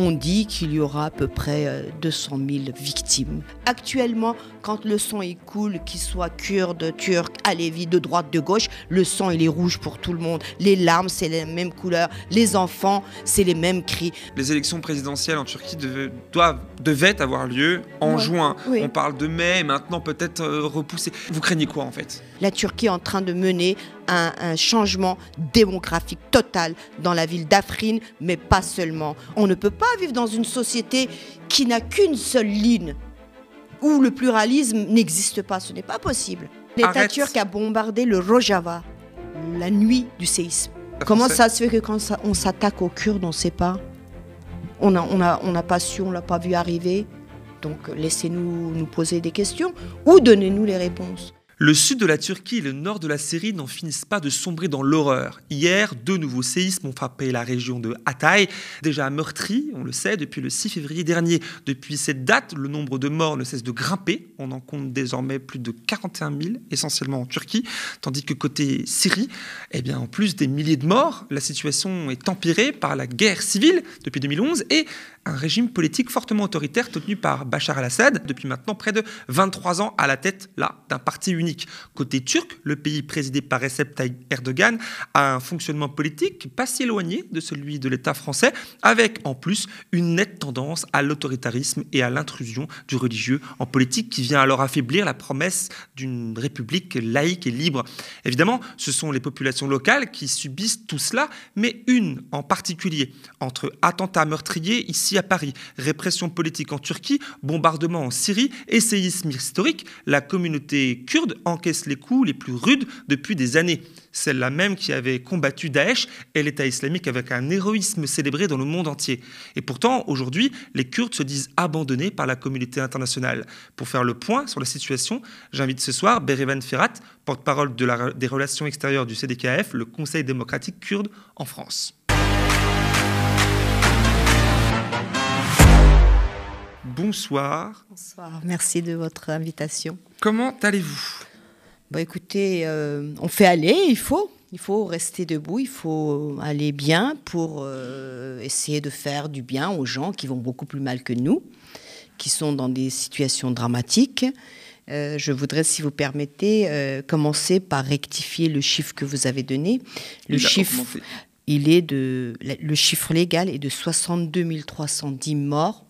on dit qu'il y aura à peu près 200 000 victimes. Actuellement, quand le sang est coule, qu'il soit kurde, turc, alévi, de droite, de gauche, le sang il est rouge pour tout le monde. Les larmes, c'est la même couleur. Les enfants, c'est les mêmes cris. Les élections présidentielles en Turquie devaient, doivent, devaient avoir lieu en juin. On parle de mai, maintenant peut-être euh, repoussé. Vous craignez quoi en fait? La Turquie est en train de mener un, un, changement démographique total dans la ville d'Afrin, mais pas seulement. On ne peut pas vivre dans une société qui n'a qu'une seule ligne où le pluralisme n'existe pas. Ce n'est pas possible. L'État turc a bombardé le Rojava la nuit du séisme. Comment ça se fait que quand on s'attaque aux Kurdes, on ne sait pas? On n'a on a, on a pas su, on ne l'a pas vu arriver. Donc laissez-nous nous poser des questions ou donnez-nous les réponses. Le sud de la Turquie et le nord de la Syrie n'en finissent pas de sombrer dans l'horreur. Hier, deux nouveaux séismes ont frappé la région de Hatay, déjà meurtrie, on le sait, depuis le 6 février dernier. Depuis cette date, le nombre de morts ne cesse de grimper. On en compte désormais plus de 41 000, essentiellement en Turquie, tandis que côté Syrie, eh bien, en plus des milliers de morts, la situation est empirée par la guerre civile depuis 2011 et un régime politique fortement autoritaire tenu par Bachar al-Assad depuis maintenant près de 23 ans à la tête là d'un parti unique. Côté turc, le pays présidé par Recep Tayyip Erdogan a un fonctionnement politique pas si éloigné de celui de l'État français, avec en plus une nette tendance à l'autoritarisme et à l'intrusion du religieux en politique qui vient alors affaiblir la promesse d'une république laïque et libre. Évidemment, ce sont les populations locales qui subissent tout cela, mais une en particulier, entre attentats meurtriers ici à Paris, répression politique en Turquie, bombardement en Syrie et séisme historique, la communauté kurde encaisse les coups les plus rudes depuis des années. Celle-là même qui avait combattu Daesh et l'État islamique avec un héroïsme célébré dans le monde entier. Et pourtant, aujourd'hui, les Kurdes se disent abandonnés par la communauté internationale. Pour faire le point sur la situation, j'invite ce soir Berevan Ferhat, porte-parole de des relations extérieures du CDKF, le Conseil démocratique kurde en France. Bonsoir. Bonsoir, merci de votre invitation. Comment allez-vous? Bah, Écoutez, euh, on fait aller, il faut. Il faut rester debout, il faut aller bien pour euh, essayer de faire du bien aux gens qui vont beaucoup plus mal que nous, qui sont dans des situations dramatiques. Euh, je voudrais, si vous permettez, commencer par rectifier le chiffre que vous avez donné. Le chiffre, il est de, le chiffre légal est de 62 310 morts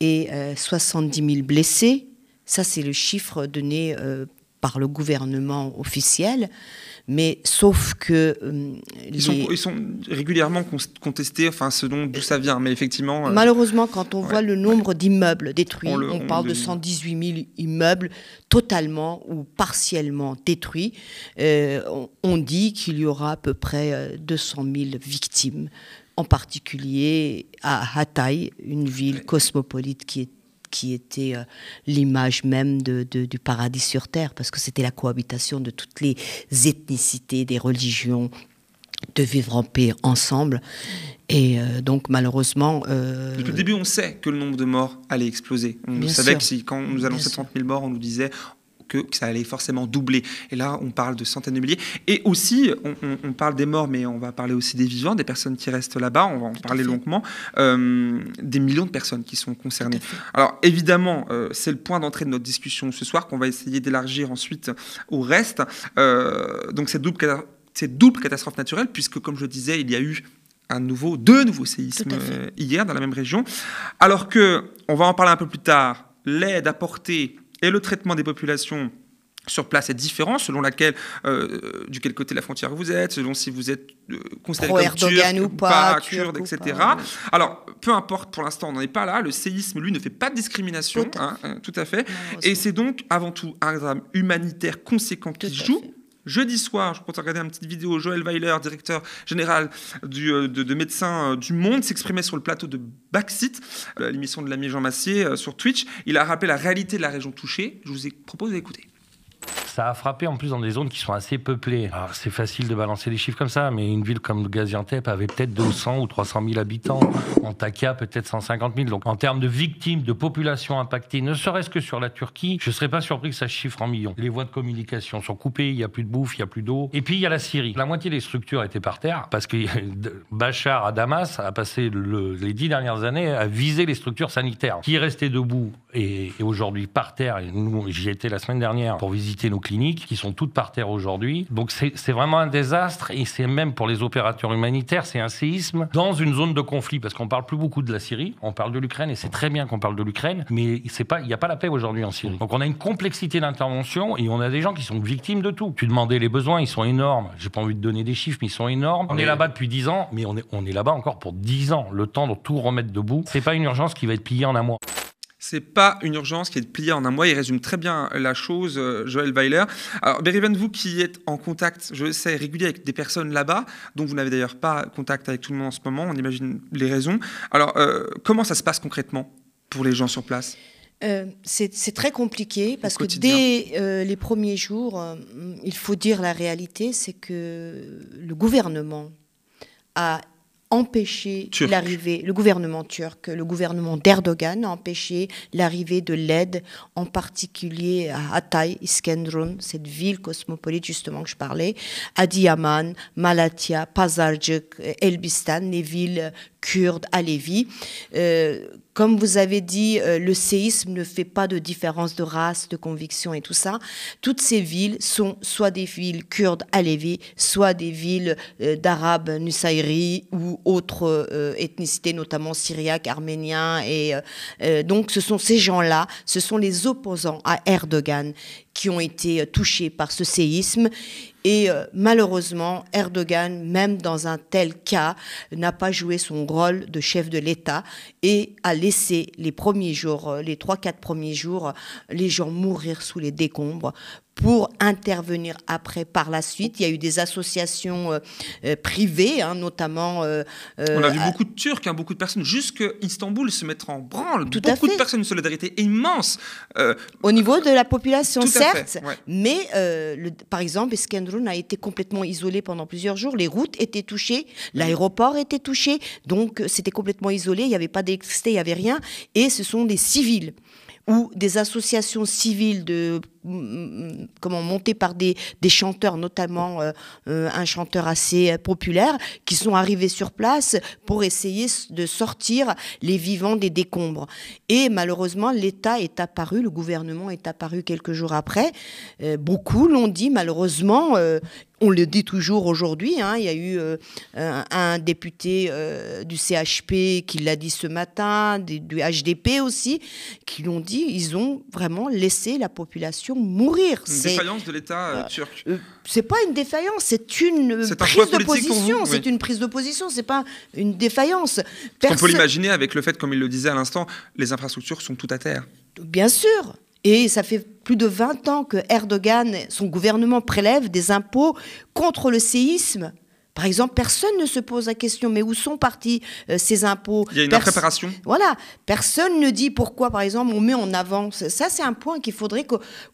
et 70 euh, 000 blessés. Ça, c'est le chiffre donné euh, par le gouvernement officiel. Mais sauf que. Euh, ils, sont, régulièrement contestés, enfin, selon d'où ça vient. Mais effectivement. Malheureusement, quand on voit le nombre d'immeubles détruits, on, parle de 118 000 immeubles totalement ou partiellement détruits. on, on, dit qu'il y aura à peu près 200 000 victimes en particulier à Hatay, une ville cosmopolite qui, qui était euh, l'image même de, du paradis sur Terre, parce que c'était la cohabitation de toutes les ethnicités, des religions, de vivre en paix ensemble. Et euh, donc malheureusement... Euh, Depuis le début, on sait que le nombre de morts allait exploser. On savait que si, quand on nous annonçait 30 000 morts, on nous disait que, ça allait forcément doubler. Et là, on parle de centaines de milliers. Et aussi, on, parle des morts, mais on va parler aussi des vivants, des personnes qui restent là-bas, on va en parler longuement, euh, des millions de personnes qui sont concernées. Alors évidemment, euh, c'est le point d'entrée de notre discussion ce soir qu'on va essayer d'élargir ensuite au reste. Euh, donc cette double, cette double catastrophe naturelle, puisque comme je le disais, il y a eu un nouveau, deux nouveaux séismes hier dans la même région. Alors que, on va en parler un peu plus tard, l'aide apportée et le traitement des populations sur place est différent selon laquelle, euh, du quel côté de la frontière vous êtes, selon si vous êtes euh, considéré comme turc ou pas, kurde, etc. Alors, peu importe, pour l'instant, on n'en est pas là. Le séisme, lui, ne fait pas de discrimination, tout à hein, hein, fait. Et c'est donc avant tout un drame humanitaire conséquent qui joue. Jeudi soir, je compte regarder une petite vidéo, Joël Weiler, directeur général euh, de, Médecins euh, du Monde, s'exprimait sur le plateau de Backseat, euh, l'émission de l'ami Jean Massier sur Twitch. Il a rappelé la réalité de la région touchée. Je vous ai proposé d'écouter. Ça a frappé en plus dans des zones qui sont assez peuplées. Alors c'est facile de balancer des chiffres comme ça, mais une ville comme Gaziantep avait peut-être 200 ou 300 000 habitants. Antakya peut-être 150 000. Donc en termes de victimes, de population impactée, ne serait-ce que sur la Turquie, je ne serais pas surpris que ça chiffre en millions. Les voies de communication sont coupées, il n'y a plus de bouffe, il n'y a plus d'eau. Et puis il y a la Syrie. La moitié des structures étaient par terre parce que Bachar à Damas a passé les dix dernières années à viser les structures sanitaires. Qui est resté debout et, aujourd'hui par terre, et nous j'y étais la semaine dernière pour visiter nos cliniques qui sont toutes par terre aujourd'hui. Donc c'est vraiment un désastre et c'est même pour les opérateurs humanitaires, c'est un séisme dans une zone de conflit parce qu'on parle plus beaucoup de la Syrie, on parle de l'Ukraine et c'est très bien qu'on parle de l'Ukraine, mais c'est pas, il n'y a pas la paix aujourd'hui en Syrie. Donc on a une complexité d'intervention et on a des gens qui sont victimes de tout. Tu demandais les besoins, ils sont énormes. J'ai pas envie de donner des chiffres, mais ils sont énormes. On est là-bas depuis 10 ans, mais on est, on est là-bas encore pour 10 ans. Le temps de tout remettre debout, c'est pas une urgence qui va être pliée en un mois. C'est pas une urgence qui est pliée en un mois. Il résume très bien la chose, euh, Joël Weiler. Alors, Beriven, vous qui êtes en contact, je sais, régulier avec des personnes là-bas, dont vous n'avez d'ailleurs pas contact avec tout le monde en ce moment, on imagine les raisons. Alors, euh, comment ça se passe concrètement pour les gens sur place? Euh, c'est très compliqué parce que dès les premiers jours, il faut dire la réalité, c'est que le gouvernement a empêcher l'arrivée, le gouvernement turc, le gouvernement d'Erdogan a empêché l'arrivée de l'aide, en particulier à Hatay, Iskenderun, cette ville cosmopolite justement que je parlais, Adiyaman, Malatya, Pazarcık, Elbistan, les villes kurdes, alevis. Euh, comme vous avez dit, euh, le séisme ne fait pas de différence de race, de conviction et tout ça. Toutes ces villes sont soit des villes kurdes alevis, soit des villes euh, d'arabes Nusayri ou autres ethnicités, notamment syriaques, arméniens. Et donc, ce sont ces gens-là, ce sont les opposants à Erdogan qui ont été touchés par ce séisme. Et euh, malheureusement, Erdogan, même dans un tel cas, n'a pas joué son rôle de chef de l'État et a laissé les premiers jours, euh, les trois, quatre premiers jours, les gens mourir sous les décombres pour intervenir après par la suite. Il y a eu des associations euh, euh, privées, hein, notamment. Euh, On a vu beaucoup de Turcs, hein, beaucoup de personnes, jusque Istanbul se mettre en branle. Tout beaucoup de personnes, une solidarité immense. Au niveau de la population, certes, mais le, par exemple, Escandron a été complètement isolé pendant plusieurs jours. Les routes étaient touchées, l'aéroport était touché, donc c'était complètement isolé. Il n'y avait pas d'électricité, il n'y avait rien, et ce sont des civils ou des associations civiles de comment montées par des, des chanteurs, notamment euh, euh, un chanteur assez euh, populaire, qui sont arrivés sur place pour essayer de sortir les vivants des décombres. Et malheureusement, l'État est apparu, le gouvernement est apparu quelques jours après. beaucoup l'ont dit, malheureusement, on le dit toujours aujourd'hui, hein, il y a eu un, député du CHP qui l'a dit ce matin, du HDP aussi, qui l'ont dit, ils ont vraiment laissé la population mourir. Une défaillance de l'État euh, turc. c'est pas une défaillance, c'est une prise de position. C'est une prise de position, c'est pas une défaillance. On peut l'imaginer avec le fait, comme il le disait à l'instant, les infrastructures sont tout à terre. Bien sûr, et ça fait plus de 20 ans que Erdogan, son gouvernement prélève des impôts contre le séisme par exemple, personne ne se pose la question, mais où sont partis euh, ces impôts? Il y a une impréparation. Voilà, personne ne dit pourquoi, par exemple, on met en avant. Ça, c'est un point qu'il faudrait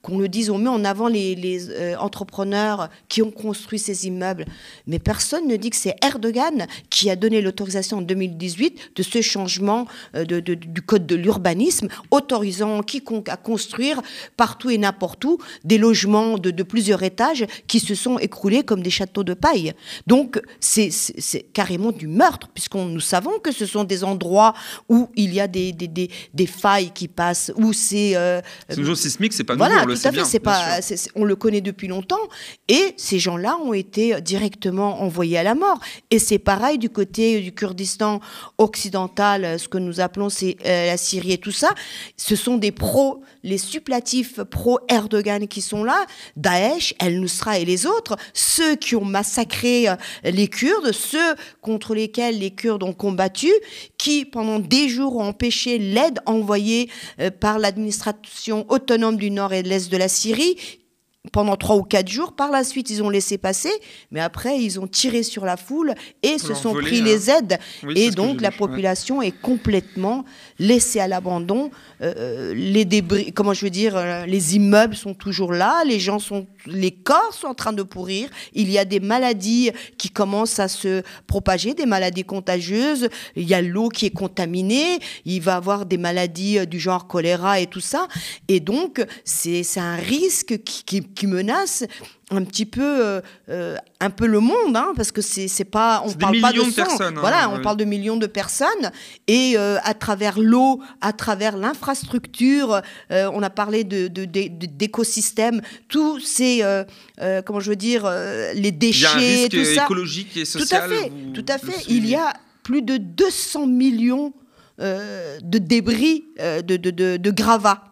qu'on le dise. On met en avant les, euh, entrepreneurs qui ont construit ces immeubles, mais personne ne dit que c'est Erdogan qui a donné l'autorisation en 2018 de ce changement euh, de, du code de l'urbanisme, autorisant quiconque à construire partout et n'importe où des logements de, de plusieurs étages qui se sont écroulés comme des châteaux de paille. Donc c'est carrément du meurtre, puisqu'on nous savons que ce sont des endroits où il y a des, des, failles qui passent, où c'est... Euh, sismique, c'est pas voilà, nouveau, on le sait bien, pas, on le connaît depuis longtemps, et ces gens-là ont été directement envoyés à la mort. Et c'est pareil du côté du Kurdistan occidental, ce que nous appelons c'est euh, la Syrie et tout ça, ce sont des pros, les supplatifs pro-Erdogan qui sont là, Daesh, El-Nusra et les autres, ceux qui ont massacré euh, les Kurdes, ceux contre lesquels les Kurdes ont combattu, qui pendant des jours ont empêché l'aide envoyée euh, par l'administration autonome du nord et de l'est de la Syrie, pendant trois ou quatre jours. Par la suite, ils ont laissé passer, mais après, ils ont tiré sur la foule et se sont pris hein. les aides. et donc, la population est complètement laissée à l'abandon. Euh, les débris, comment je veux dire, euh, les immeubles sont toujours là, les gens sont, les corps sont en train de pourrir. Il y a des maladies qui commencent à se propager, des maladies contagieuses. Il y a l'eau qui est contaminée. Il va y avoir des maladies euh, du genre choléra et tout ça. Et donc, c'est un risque qui qui menace un petit peu, euh, euh, un peu le monde, hein, parce que c'est pas, on parle pas de, personnes. Hein, voilà, on parle de millions de personnes, et euh, à travers l'eau, à travers l'infrastructure, on a parlé de d'écosystèmes, tous ces, comment je veux dire, les déchets, Il y a un risque écologique et social. Tout à fait, tout à fait. Il y a plus de 200 millions de débris de, de, de, de gravats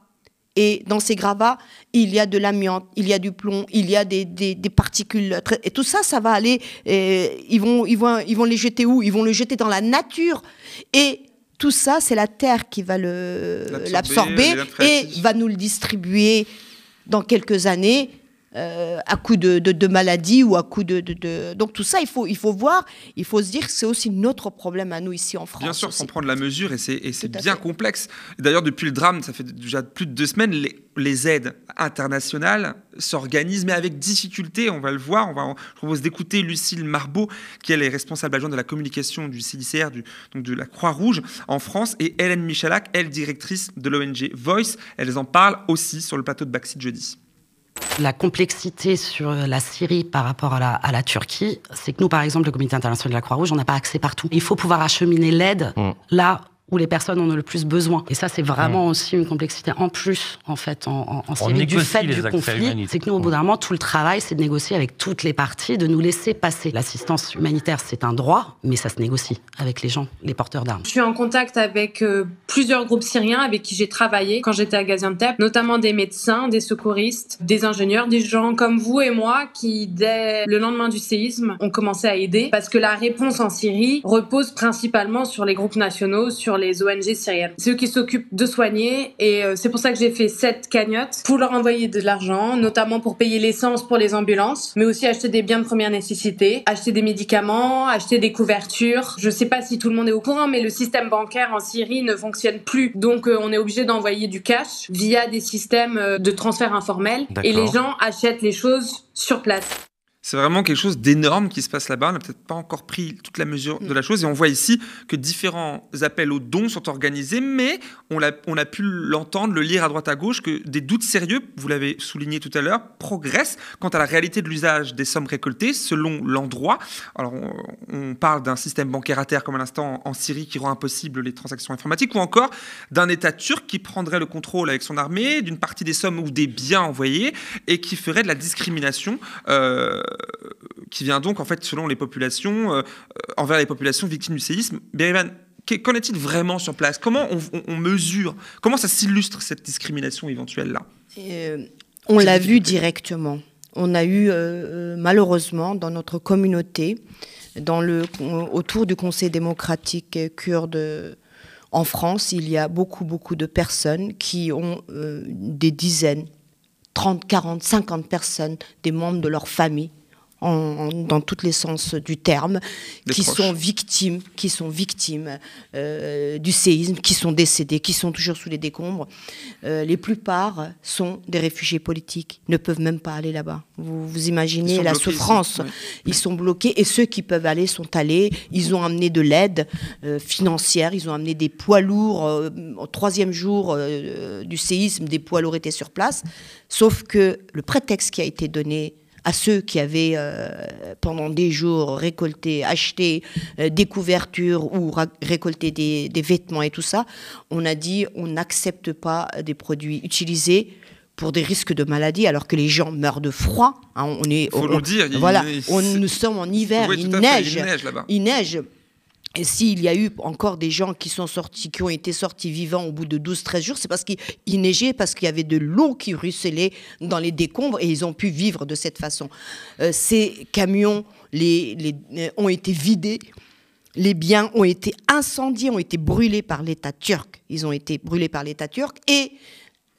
et dans ces gravats, il y a de l'amiante, il y a du plomb, il y a des, des, particules. Et tout ça, ça va aller. ils, vont, ils, vont, ils vont les jeter où? Ils vont le jeter dans la nature. Et tout ça, c'est la terre qui va l'absorber et va nous le distribuer dans quelques années euh, à coup de, de, maladie ou à coup de, de, Donc tout ça, il faut, il faut voir, il faut se dire que c'est aussi notre problème à nous ici en France. Bien sûr, sans prendre la mesure, et c'est bien complexe. D'ailleurs, depuis le drame, ça fait déjà plus de deux semaines, les, les aides internationales s'organisent, mais avec difficulté, on va le voir. On va, je propose d'écouter Lucille Marbeau, qui est responsable adjointe de la communication du CICR, du, donc de la Croix-Rouge en France, et Hélène Michalak, elle directrice de l'ONG Voice. Elles en parlent aussi sur le plateau de Baxi jeudi la complexité sur la Syrie par rapport à la, Turquie, c'est que nous, par exemple, le Comité international de la Croix-Rouge, on n'a pas accès partout. Il faut pouvoir acheminer l'aide mm. là où les personnes en ont le plus besoin. Et ça, c'est vraiment aussi une complexité en plus, en fait, en, en, Syrie, du fait du conflit. C'est que nous, au bout d'un moment, tout le travail, c'est de négocier avec toutes les parties, de nous laisser passer. L'assistance humanitaire, c'est un droit, mais ça se négocie avec les gens, les porteurs d'armes. Je suis en contact avec euh, plusieurs groupes syriens avec qui j'ai travaillé quand j'étais à Gaziantep, notamment des médecins, des secouristes, des ingénieurs, des gens comme vous et moi qui, dès le lendemain du séisme, ont commencé à aider parce que la réponse en Syrie repose principalement sur les groupes nationaux, sur les ONG syriennes. C'est eux qui s'occupent de soigner et euh, c'est pour ça que j'ai fait cette cagnotte pour leur envoyer de l'argent, notamment pour payer l'essence pour les ambulances, mais aussi acheter des biens de première nécessité, acheter des médicaments, acheter des couvertures. Je sais pas si tout le monde est au courant, mais le système bancaire en Syrie ne fonctionne plus. Donc euh, on est obligé d'envoyer du cash via des systèmes euh, de transfert informel et les gens achètent les choses sur place. C'est vraiment quelque chose d'énorme qui se passe là-bas. On n'a peut-être pas encore pris toute la mesure de la chose. Et on voit ici que différents appels aux dons sont organisés, mais on a, on a pu l'entendre, le lire à droite à gauche, que des doutes sérieux, vous l'avez souligné tout à l'heure, progressent quant à la réalité de l'usage des sommes récoltées selon l'endroit. Alors, on, parle d'un système bancaire à terre, comme à l'instant en Syrie, qui rend impossible les transactions informatiques, ou encore d'un État turc qui prendrait le contrôle avec son armée d'une partie des sommes ou des biens envoyés et qui ferait de la discrimination. Euh, qui vient donc, en fait, selon les populations, euh, envers les populations victimes du séisme. Bérivan, qu'en est-il vraiment sur place? Comment on, mesure? Comment ça s'illustre cette discrimination éventuelle-là? Euh, On l'a vu directement. On a eu, euh, malheureusement, dans notre communauté, dans le, autour du Conseil démocratique kurde en France, il y a beaucoup, beaucoup de personnes qui ont des dizaines, 30, 40, 50 personnes, des membres de leur famille dans tous les sens du terme, qui sont victimes, qui sont victimes euh, du séisme, qui sont décédés, qui sont toujours sous les décombres. Euh, les plupart sont des réfugiés politiques, ne peuvent même pas aller là-bas. Vous, vous imaginez la souffrance. Ils sont bloqués et ceux qui peuvent aller sont allés. Ils ont amené de l'aide euh, financière, ils ont amené des poids lourds. au troisième jour du séisme, des poids lourds étaient sur place. Sauf que le prétexte qui a été donné à ceux qui avaient euh, pendant des jours récolté, acheté euh, des couvertures ou récolté des, vêtements et tout ça, on a dit on n'accepte pas des produits utilisés pour des risques de maladie, alors que les gens meurent de froid. Hein, on est, Faut le dire. Voilà, on, nous sommes en hiver, il, neige, il neige, il neige. Et s'il y a eu encore des gens qui sont sortis, qui ont été sortis vivants au bout de 12-13 jours, c'est parce qu'il neigeait, parce qu'il y avait de l'eau qui ruisselait dans les décombres et ils ont pu vivre de cette façon. Euh, ces camions les, les, euh, ont été vidés, les biens ont été incendiés, ont été brûlés par l'État turc. Ils ont été brûlés par l'État turc et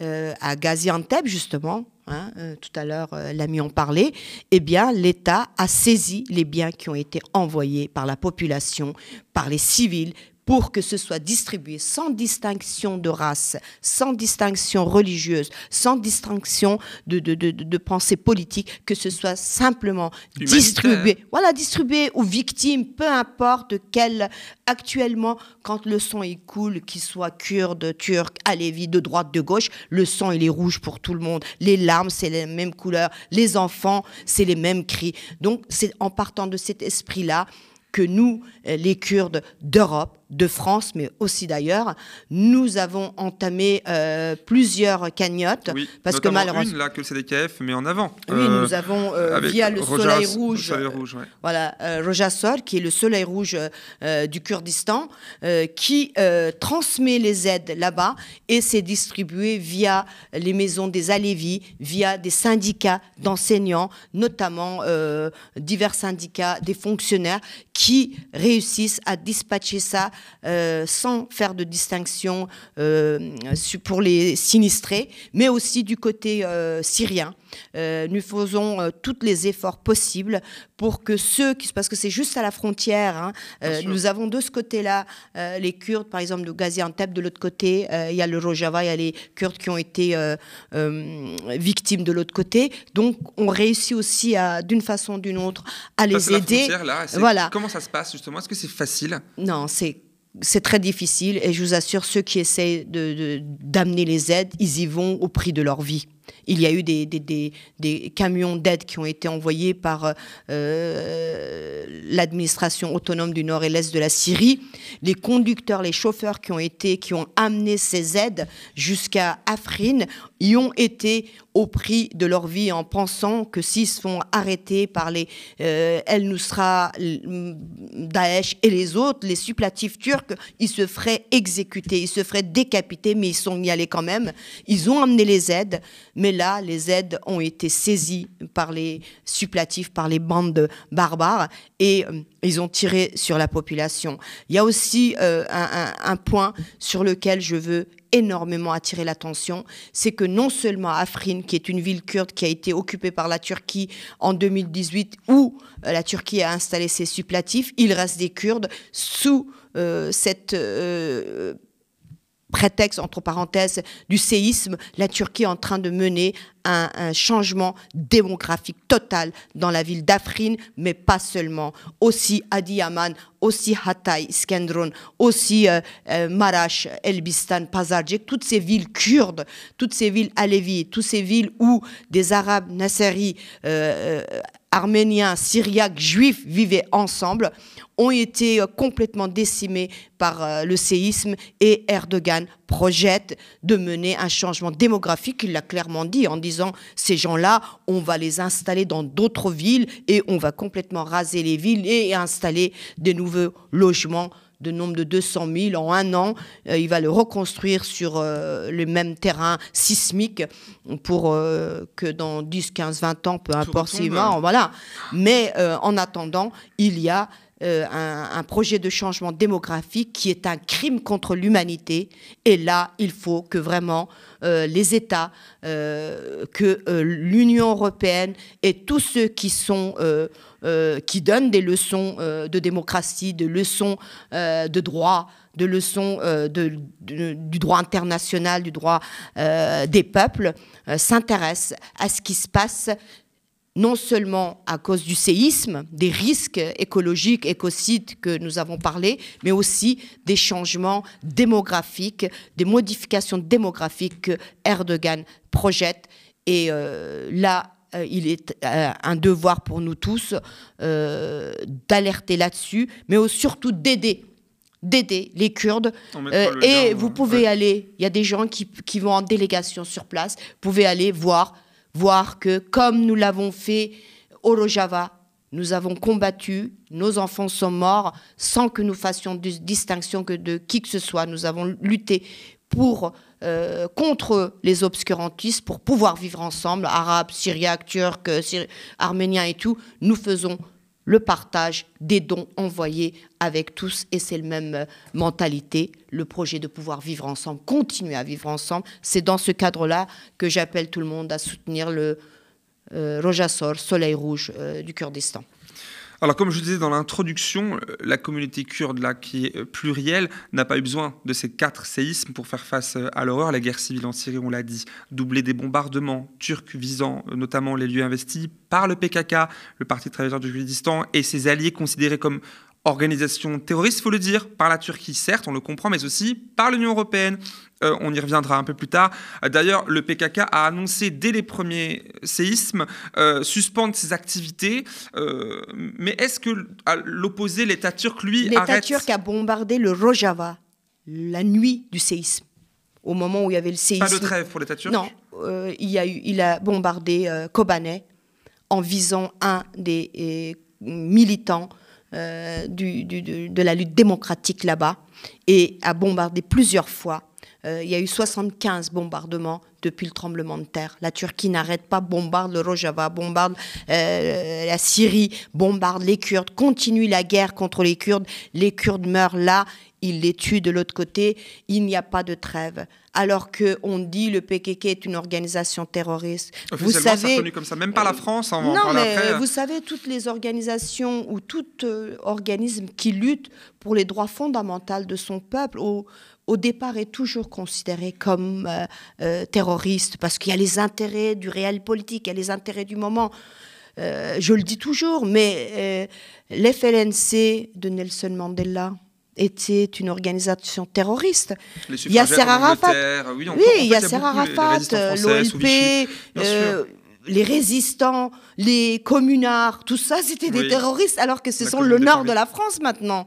à Gaziantep justement, hein, tout à l'heure l'ami en parlait, eh l'État a saisi les biens qui ont été envoyés par la population, par les civils, pour que ce soit distribué sans distinction de race, sans distinction religieuse, sans distinction de, de, de, de pensée politique, que ce soit simplement distribué, voilà, distribué aux victimes, peu importe quel, actuellement, quand le sang est cool, qu'il soit kurde, turc, alévi, de droite, de gauche, le sang il est rouge pour tout le monde. Les larmes, c'est les mêmes couleurs. Les enfants, c'est les mêmes cris. Donc, c'est en partant de cet esprit-là que nous, les Kurdes d'Europe, de France, mais aussi d'ailleurs. Nous avons entamé euh, plusieurs cagnottes. Oui, parce que malheureusement. une, là, que le CDKF met en avant. Oui, nous euh, avons, euh, via le Soleil Rouge. Soleil rouge ouais. Voilà, Rojasol, qui est le Soleil Rouge du Kurdistan, qui transmet les aides là-bas et c'est distribué via les maisons des Alévis, via des syndicats d'enseignants, notamment divers syndicats, des fonctionnaires qui réussissent à dispatcher ça euh, sans faire de distinction euh, pour les sinistrés, mais aussi du côté euh, syrien. nous faisons tous les efforts possibles pour que ceux qui, parce que c'est juste à la frontière, hein, nous avons de ce côté-là les Kurdes, par exemple de Gaziantep, de l'autre côté, il y a le Rojava, il y a les Kurdes qui ont été victimes de l'autre côté. Donc on réussit aussi d'une façon ou d'une autre à les aider. Là, voilà. Comment ça se passe justement? Est-ce que c'est facile? Non, c'est c'est très difficile et je vous assure, ceux qui essaient d'amener de, les aides, ils y vont au prix de leur vie. Il y a eu des, des, camions d'aide qui ont été envoyés par euh, l'administration autonome du nord et l'est de la Syrie. Les conducteurs, les chauffeurs qui ont été, qui ont amené ces aides jusqu'à Afrin, y ont été au prix de leur vie en pensant que s'ils se font arrêter par les euh, El Nusra, Daesh et les autres, les supplétifs turcs, ils se feraient exécuter, ils se feraient décapiter, mais ils sont y allés quand même. Ils ont amené les aides, mais là, les aides ont été saisies par les supplétifs, par les bandes barbares, et euh, ils ont tiré sur la population. Il y a aussi euh, un, point sur lequel je veux énormément attiré l'attention, c'est que non seulement Afrin, qui est une ville kurde qui a été occupée par la Turquie en 2018, où euh, la Turquie a installé ses supplétifs, il reste des Kurdes sous cette prétexte, entre parenthèses, du séisme, la Turquie est en train de mener un, changement démographique total dans la ville d'Afrin, mais pas seulement. Aussi Adiyaman, aussi Hatay, Skendron, aussi euh, euh, Marash, Elbistan, Pazarcik, toutes ces villes kurdes, toutes ces villes alévies, toutes ces villes où des Arabes, Nasseri, euh, arméniens, syriaques, juifs vivaient ensemble, ont été complètement décimés par le séisme et Erdogan projette de mener un changement démographique, il l'a clairement dit en disant ces gens-là, on va les installer dans d'autres villes et on va complètement raser les villes et installer des nouveaux logements de nombre de 200 000 en un an. Euh, il va le reconstruire sur euh, le même terrain sismique pour euh, que dans 10, 15, 20 ans, peu importe s'il voilà. Mais en attendant, il y a un, projet de changement démographique qui est un crime contre l'humanité. Et là, il faut que vraiment les États, que l'Union européenne et tous ceux qui sont qui donnent des leçons de démocratie, de leçons de droit, de leçons du droit international, du droit des peuples, s'intéressent à ce qui se passe non seulement à cause du séisme, des risques écologiques, écocides que nous avons parlé, mais aussi des changements démographiques, des modifications démographiques que Erdogan projette. Et euh, là, euh, il est euh, un devoir pour nous tous d'alerter là-dessus, mais surtout d'aider d'aider les Kurdes. et vous pouvez aller, il y a des gens qui, qui vont en délégation sur place, vous pouvez aller voir voir que comme nous l'avons fait au Rojava, nous avons combattu, nos enfants sont morts sans que nous fassions de distinction que de qui que ce soit. Nous avons lutté pour, euh, contre les obscurantistes pour pouvoir vivre ensemble, arabes, syriaques, turcs, arméniens et tout. Nous faisons le partage des dons envoyés avec tous, et c'est la même euh, mentalité, le projet de pouvoir vivre ensemble, continuer à vivre ensemble. C'est dans ce cadre-là que j'appelle tout le monde à soutenir le euh, Rojasor, Soleil Rouge euh, du Kurdistan. Alors, comme je disais dans l'introduction, euh, la communauté kurde, là, qui est plurielle, n'a pas eu besoin de ces quatre séismes pour faire face à l'horreur. La guerre civile en Syrie, on l'a dit, doublé des bombardements turcs visant notamment les lieux investis par le PKK, le Parti travailleur du Kurdistan, et ses alliés considérés comme organisation terroriste, faut le dire, par la Turquie, certes, on le comprend, mais aussi par l'Union européenne. Euh, on y reviendra un peu plus tard. D'ailleurs, le PKK a annoncé dès les premiers séismes euh, suspendre ses activités. Euh, mais est-ce que, à l'opposé, l'État turc, lui, L'État turc a bombardé le Rojava la nuit du séisme, au moment où il y avait le séisme. Pas de trêve pour l'État turc? Non, il, y a eu, il a bombardé Kobané en visant un des militants euh, du, de la lutte démocratique là-bas et a bombardé plusieurs fois. Euh, il y a eu 75 bombardements depuis le tremblement de terre. La Turquie n'arrête pas, bombarde le Rojava, bombarde euh, la Syrie, bombarde les Kurdes, continue la guerre contre les Kurdes. Les Kurdes meurent là, ils les tuent de l'autre côté. Il n'y a pas de trêve alors qu'on dit le PKK est une organisation terroriste. Vous savez, reconnu comme ça, même par la France. non, mais vous savez, toutes les organisations ou tout euh, organisme qui lutte pour les droits fondamentaux de son peuple, au, au départ est toujours considéré comme euh, euh, terroriste parce qu'il y a les intérêts du réel politique, il y a les intérêts du moment. je le dis toujours, mais l'FLNC de Nelson Mandela, était une organisation terroriste. Il y a Arafat. Oui, il y a Arafat, l'OLP, euh, les résistants, les communards, tout ça, c'était des terroristes, alors que ce sont le nord de la France maintenant.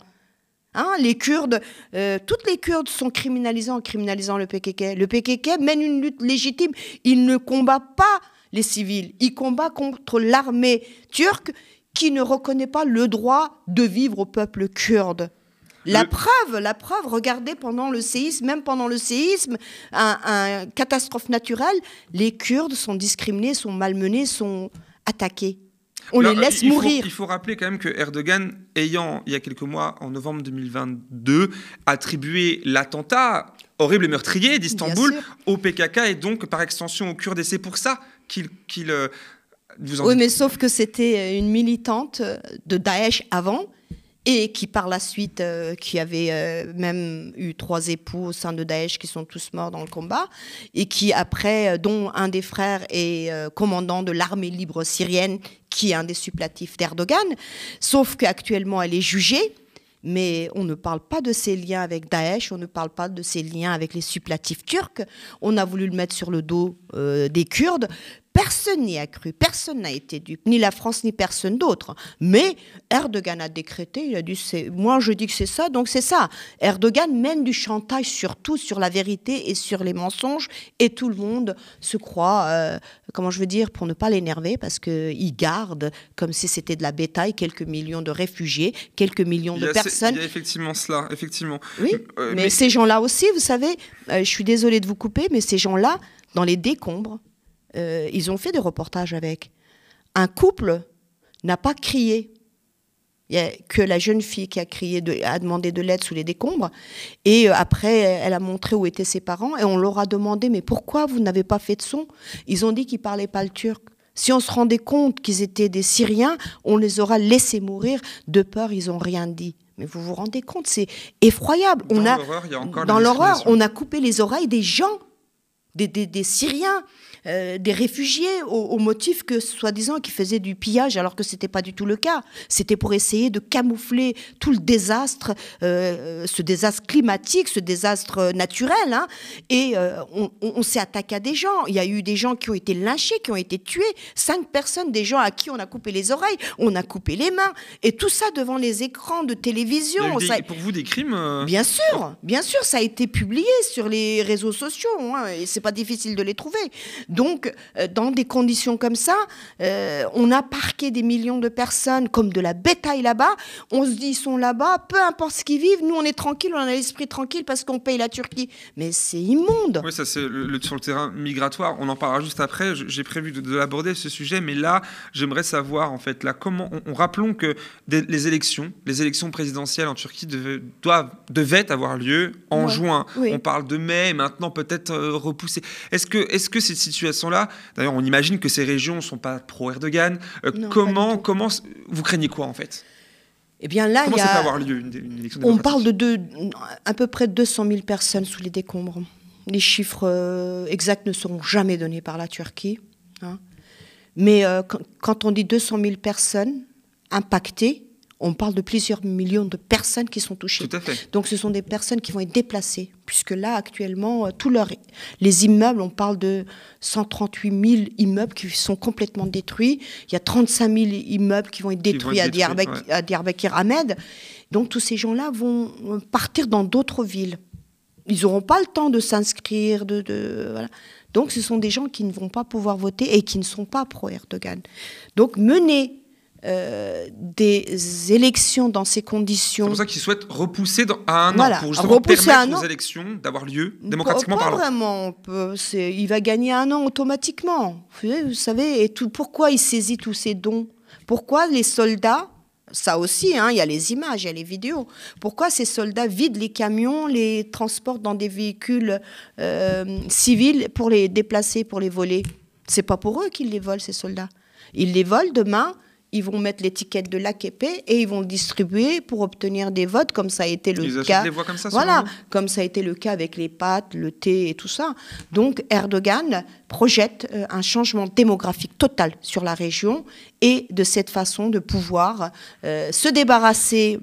Hein, les Kurdes, euh, toutes les Kurdes sont criminalisées en criminalisant le PKK. Le PKK mène une lutte légitime. Il ne combat pas les civils. Il combat contre l'armée turque qui ne reconnaît pas le droit de vivre au peuple kurde. La preuve, la preuve, regardez pendant le séisme, même pendant le séisme, un, catastrophe naturelle, les Kurdes sont discriminés, sont malmenés, sont attaqués. On les laisse mourir. il faut rappeler quand même que Erdogan, ayant, il y a quelques mois, en novembre 2022, attribué l'attentat horrible et meurtrier d'Istanbul au PKK et donc par extension aux Kurdes. Et c'est pour ça qu'il... Euh. Oui, mais sauf que c'était une militante de Daesh avant et qui par la suite, euh, qui avait euh, même eu trois époux au sein de Daesh qui sont tous morts dans le combat, et qui après, euh, dont un des frères est commandant de l'armée libre syrienne, qui est un des supplétifs d'Erdogan, sauf qu'actuellement elle est jugée. Mais on ne parle pas de ses liens avec Daesh, on ne parle pas de ses liens avec les supplétifs turcs. On a voulu le mettre sur le dos des Kurdes Personne n'y a cru, personne n'a été dupe, ni la France ni personne d'autre. Mais Erdogan a décrété, il a dit, moi je dis que c'est ça, donc c'est ça. Erdogan mène du chantage surtout sur la vérité et sur les mensonges, et tout le monde se croit, euh, comment je veux dire, pour ne pas l'énerver, parce qu'il garde, comme si c'était de la bétail, quelques millions de réfugiés, quelques millions de personnes. Il y a effectivement cela, effectivement. Oui, euh, mais, ces gens-là aussi, vous savez, euh, je suis désolée de vous couper, mais ces gens-là, dans les décombres, euh, ils ont fait des reportages avec. Un couple n'a pas crié. Il n'y a que la jeune fille qui a crié, a demandé de l'aide sous les décombres. Et euh, après, elle a montré où étaient ses parents. Et on leur a demandé, mais pourquoi vous n'avez pas fait de son? Ils ont dit qu'ils ne parlaient pas le turc. Si on se rendait compte qu'ils étaient des Syriens, on les aura laissés mourir. De peur, ils n'ont rien dit. Mais vous vous rendez compte, c'est effroyable. Dans l'horreur, on, a coupé les oreilles des gens, des, des Syriens. Euh, des réfugiés au, motif que, soi-disant, qu'ils faisaient du pillage, alors que ce n'était pas du tout le cas. C'était pour essayer de camoufler tout le désastre, euh, ce désastre climatique, ce désastre naturel. Hein. Et euh, on, s'est attaqué à des gens. Il y a eu des gens qui ont été lynchés, qui ont été tués. Cinq personnes, des gens à qui on a coupé les oreilles, on a coupé les mains. Et tout ça devant les écrans de télévision. Pour vous, des crimes Bien sûr, bien sûr, ça a été publié sur les réseaux sociaux. Hein. Et c'est pas difficile de les trouver. Donc, euh, dans des conditions comme ça, euh, on a parqué des millions de personnes comme de la bétail là-bas. On se dit, ils sont là-bas, peu importe ce qu'ils vivent, nous on est tranquille, on a l'esprit tranquille parce qu'on paye la Turquie. Mais c'est immonde. Oui, ça c'est le, sur le terrain migratoire. On en parlera juste après. J'ai prévu de, l'aborder ce sujet, mais là, j'aimerais savoir en fait là comment. On, rappelons que les élections, les élections présidentielles en Turquie devaient, doivent, devaient avoir lieu en juin. On parle de mai, maintenant peut-être euh, repoussé. Est-ce que, est-ce que cette situation-là, d'ailleurs, on imagine que ces régions ne sont pas pro-Erdogan. Euh, comment, comment, vous craignez quoi en fait? Eh bien là, il y a... avoir lieu une, élection On parle de deux, à peu près 200 000 personnes sous les décombres. Les chiffres euh, exacts ne seront jamais donnés par la Turquie. Hein. Mais quand on dit 200 000 personnes impactées, on parle de plusieurs millions de personnes qui sont touchées. Donc ce sont des personnes qui vont être déplacées, puisque là actuellement, euh, tous les immeubles, on parle de 138 000 immeubles qui sont complètement détruits. Il y a 35 000 immeubles qui vont être détruits, à, Diyarbakir, Ahmed. Donc tous ces gens-là vont euh, partir dans d'autres villes. Ils n'auront pas le temps de s'inscrire, de, Donc ce sont des gens qui ne vont pas pouvoir voter et qui ne sont pas pro-Erdogan. Donc mener euh, des élections dans ces conditions. C'est pour ça qu'ils souhaitent repousser dans, à un an pour justement permettre aux élections d'avoir lieu démocratiquement pas, pas vraiment. il va gagner un an automatiquement. Vous savez, et tout, pourquoi il saisit tous ces dons? Pourquoi les soldats ça aussi, hein, il y a les images, il y a les vidéos. Pourquoi ces soldats vident les camions, les transportent dans des véhicules euh, civils pour les déplacer, pour les voler? C'est pas pour eux qu'ils les volent, ces soldats. Ils les volent demain ils vont mettre l'étiquette de l'AKP et ils vont le distribuer pour obtenir des votes, comme ça a été le ils cas. Les voix comme ça, voilà, comme ça a été le cas avec les pâtes, le thé et tout ça. Donc Erdogan projette euh, un changement démographique total sur la région et de cette façon de pouvoir euh, se débarrasser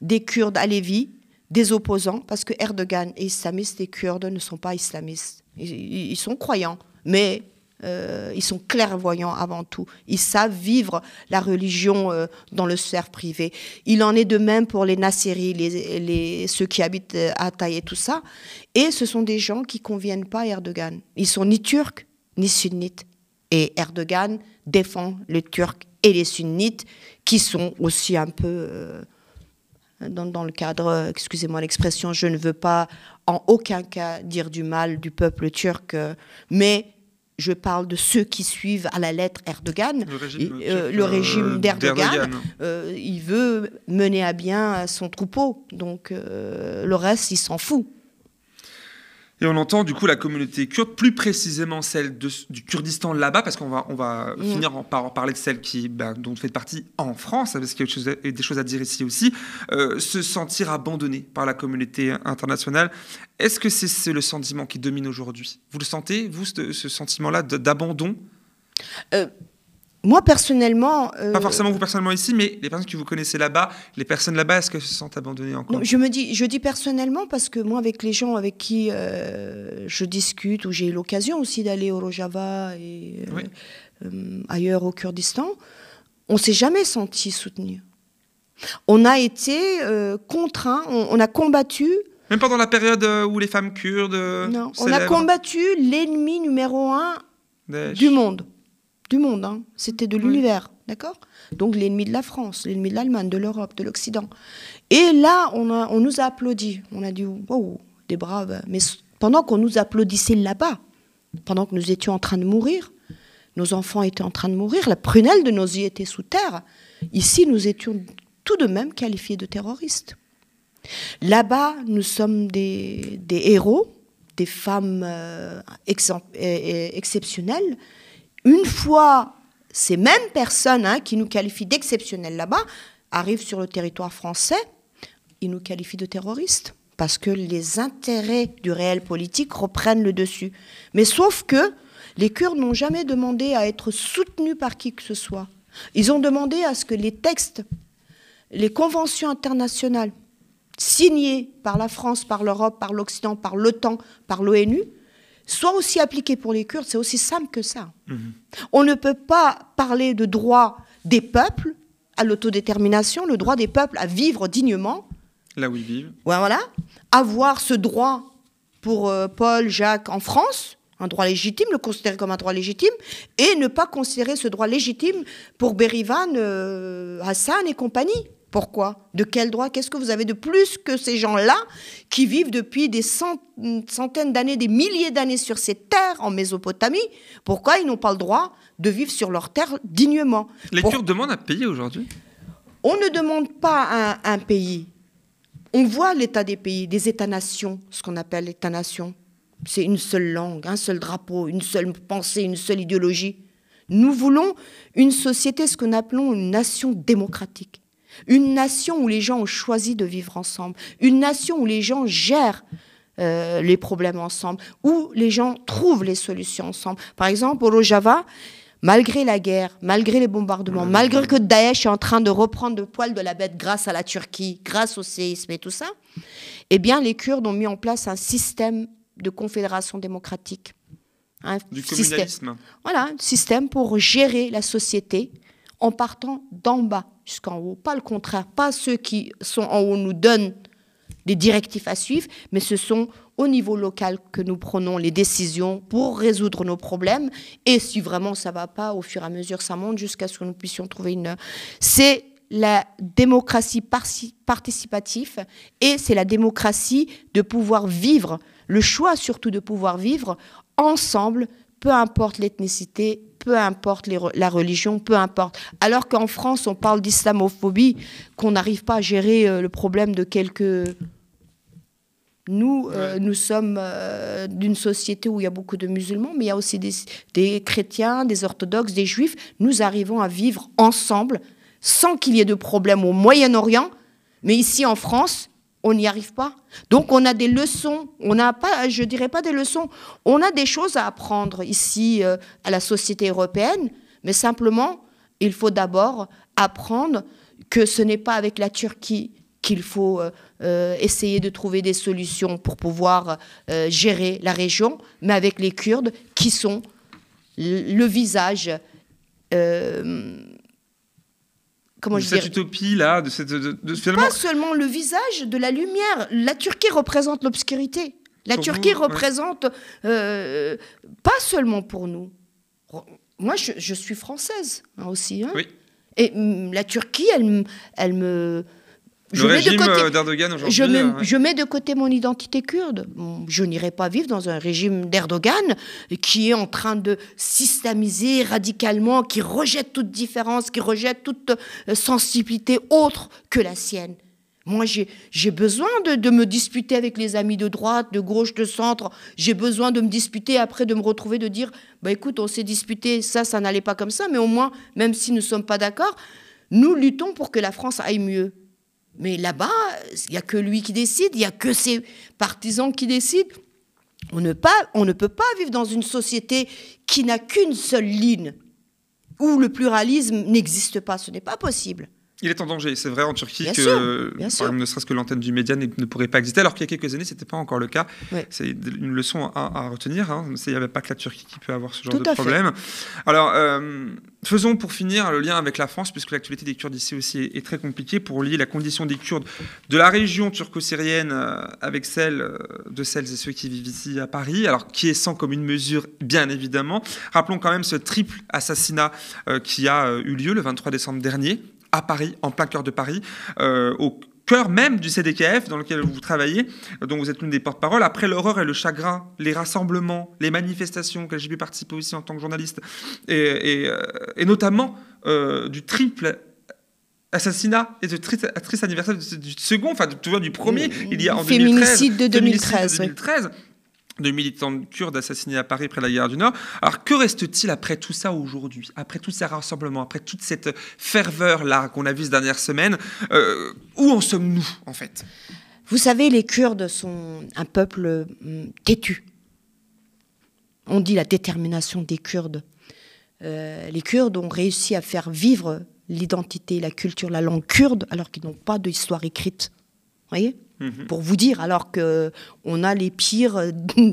des Kurdes à Lévis, des opposants, parce que Erdogan est islamiste, les Kurdes ne sont pas islamistes. ils sont croyants, mais euh, ils sont clairvoyants avant tout. Ils savent vivre la religion euh, dans le cerf privé. Il en est de même pour les Nasseri, les, ceux qui habitent euh, à Taï et tout ça. Et ce sont des gens qui conviennent pas à Erdogan. Ils sont ni turcs ni sunnites. Et Erdogan défend les Turcs et les sunnites qui sont aussi un peu dans, dans, le cadre, excusez-moi l'expression, je ne veux pas en aucun cas dire du mal du peuple turc, mais je parle de ceux qui suivent à la lettre Erdogan, le régime, euh, d'Erdogan, euh, il veut mener à bien son troupeau. Donc euh, le reste, il s'en fout. Et on entend du coup la communauté kurde, plus précisément celle du Kurdistan là-bas, parce qu'on va, on va mm. finir par en parler de celle qui, ben, dont fait partie en France, parce qu'il y a des choses à dire ici aussi, euh, se sentir abandonné par la communauté internationale. Est-ce que c'est le sentiment qui domine aujourd'hui? Vous le sentez, vous, ce, sentiment-là d'abandon? Euh, moi, personnellement. Euh, Pas forcément vous personnellement ici, mais les personnes que vous connaissez là-bas, les personnes là-bas, est-ce qu'elles se sentent abandonnées encore je, me dis, je dis personnellement parce que moi, avec les gens avec qui euh, je discute, ou j'ai eu l'occasion aussi d'aller au Rojava et euh, ailleurs au Kurdistan, on s'est jamais senti soutenu. On a été contraint, on, a combattu. Même pendant la période où les femmes kurdes. Non, on a combattu l'ennemi numéro un du monde du monde, hein. c'était de l'univers, d'accord? Donc l'ennemi de la France, l'ennemi de l'Allemagne, de l'Europe, de l'Occident. Et là, on, a, on nous a applaudi. On a dit, wow, des braves. Mais pendant qu'on nous applaudissait là-bas, pendant que nous étions en train de mourir, nos enfants étaient en train de mourir, la prunelle de nos yeux était sous terre. Ici, nous étions tout de même qualifiés de terroristes. Là-bas, nous sommes des, héros, des femmes euh, exceptionnelles, une fois ces mêmes personnes hein, qui nous qualifient d'exceptionnels là-bas arrivent sur le territoire français, ils nous qualifient de terroristes parce que les intérêts du réel politique reprennent le dessus. Mais sauf que les Kurdes n'ont jamais demandé à être soutenus par qui que ce soit. Ils ont demandé à ce que les textes, les conventions internationales signées par la France, par l'Europe, par l'Occident, par l'OTAN, par l'ONU, soit aussi appliqué pour les Kurdes, c'est aussi simple que ça. Mhm. On ne peut pas parler de droit des peuples à l'autodétermination, le droit des peuples à vivre dignement. Là où ils vivent. Voilà. Avoir ce droit pour euh, Paul, Jacques en France, un droit légitime, le considérer comme un droit légitime, et ne pas considérer ce droit légitime pour Berivan, euh, Hassan et compagnie. Pourquoi? De quel droit? Qu'est-ce que vous avez de plus que ces gens-là qui vivent depuis des centaines d'années, des milliers d'années sur ces terres en Mésopotamie? Pourquoi ils n'ont pas le droit de vivre sur leurs terres dignement? Les Kurdes demandent un pays aujourd'hui? On ne demande pas un, un pays. On voit l'état des pays, des États-nations, ce qu'on appelle États-nations. C'est une seule langue, un seul drapeau, une seule pensée, une seule idéologie. Nous voulons une société, ce que nous appelons une nation démocratique. Une nation où les gens ont choisi de vivre ensemble. Une nation où les gens gèrent euh, les problèmes ensemble, où les gens trouvent les solutions ensemble. Par exemple, au Rojava, malgré la guerre, malgré les bombardements, malgré que Daesh est en train de reprendre le poil de la bête grâce à la Turquie, grâce au séisme et tout ça, eh bien, les Kurdes ont mis en place un système de confédération démocratique. Un du communalisme. Voilà, un système pour gérer la société en partant d'en bas jusqu'en haut. Pas le contraire, pas ceux qui sont en haut nous donnent des directives à suivre, mais ce sont au niveau local que nous prenons les décisions pour résoudre nos problèmes. Et si vraiment ça va pas, au fur et à mesure ça monte jusqu'à ce que nous puissions trouver une. C'est la démocratie participative et c'est la démocratie de pouvoir vivre, le choix surtout de pouvoir vivre ensemble, peu importe l'ethnicité, peu importe la religion, peu importe. Alors qu'en France, on parle d'islamophobie, qu'on n'arrive pas à gérer euh, le problème de quelques... Nous, euh, nous sommes euh, d'une société où il y a beaucoup de musulmans, mais il y a aussi des, des chrétiens, des orthodoxes, des juifs. Nous arrivons à vivre ensemble sans qu'il y ait de problème au Moyen-Orient, mais ici en France, on n'y arrive pas. Donc on a des leçons, on n'a pas, je dirais pas des leçons, on a des choses à apprendre ici euh, à la société européenne, mais simplement, il faut d'abord apprendre que ce n'est pas avec la Turquie qu'il faut euh, euh, essayer de trouver des solutions pour pouvoir gérer la région, mais avec les Kurdes qui sont le visage comment de cette utopie là, de cette, pas seulement le visage de la lumière. La Turquie représente l'obscurité. La Turquie représente euh, pas seulement pour nous. Moi, je, suis française hein, aussi. Hein. Et hum, la Turquie, elle, elle me je régime d'Erdogan aujourd'hui. Je, je, mets de côté mon identité kurde. Je n'irai pas vivre dans un régime d'Erdogan qui est en train de systémiser radicalement, qui rejette toute différence, qui rejette toute euh, sensibilité autre que la sienne. Moi, j'ai besoin de, de, me disputer avec les amis de droite, de gauche, de centre. J'ai besoin de me disputer après, de me retrouver, de dire, bah écoute, on s'est disputé, ça, ça n'allait pas comme ça, mais au moins, même si nous ne sommes pas d'accord, nous luttons pour que la France aille mieux. Mais là-bas, il n'y a que lui qui décide, il n'y a que ses partisans qui décident. On ne, pas, on ne peut pas vivre dans une société qui n'a qu'une seule ligne, où le pluralisme n'existe pas. Ce n'est pas possible. Il est en danger. C'est vrai en Turquie que, ne serait-ce que l'antenne du média ne, pourrait pas exister, alors qu'il y a quelques années, ce n'était pas encore le cas. C'est une leçon à, retenir. Hein. Il n'y avait pas que la Turquie qui peut avoir ce genre de problème. Alors, euh, faisons pour finir le lien avec la France, puisque l'actualité des Kurdes ici aussi est, très compliquée, pour lier la condition des Kurdes de la région turco-syrienne euh, avec celle euh, de celles et ceux qui vivent ici à Paris, alors qui est sans comme une mesure, bien évidemment. Rappelons quand même ce triple assassinat qui a eu lieu le 23 décembre dernier à Paris, en plein cœur de Paris, euh, au cœur même du CDKF dans lequel vous travaillez, dont vous êtes l'une des porte-paroles. Après l'horreur et le chagrin, les rassemblements, les manifestations auxquelles j'ai pu participer aussi en tant que journaliste, et, euh, notamment euh, du triple assassinat et de triste, anniversaire du, second, enfin vois, du premier, il y a en 2013. de 2013. 2013 de militants kurdes assassinés à Paris après la guerre du Nord. Alors que reste-t-il après tout ça aujourd'hui? Après tous ces rassemblements, après toute cette ferveur-là qu'on a vue ces dernières semaines euh, Où en sommes-nous en fait? Vous savez, les Kurdes sont un peuple hum, têtu. On dit la détermination des Kurdes. Euh, les Kurdes ont réussi à faire vivre l'identité, la culture, la langue kurde, alors qu'ils n'ont pas d'histoire écrite. Vous voyez? Mhm. Pour vous dire, alors que on a les pires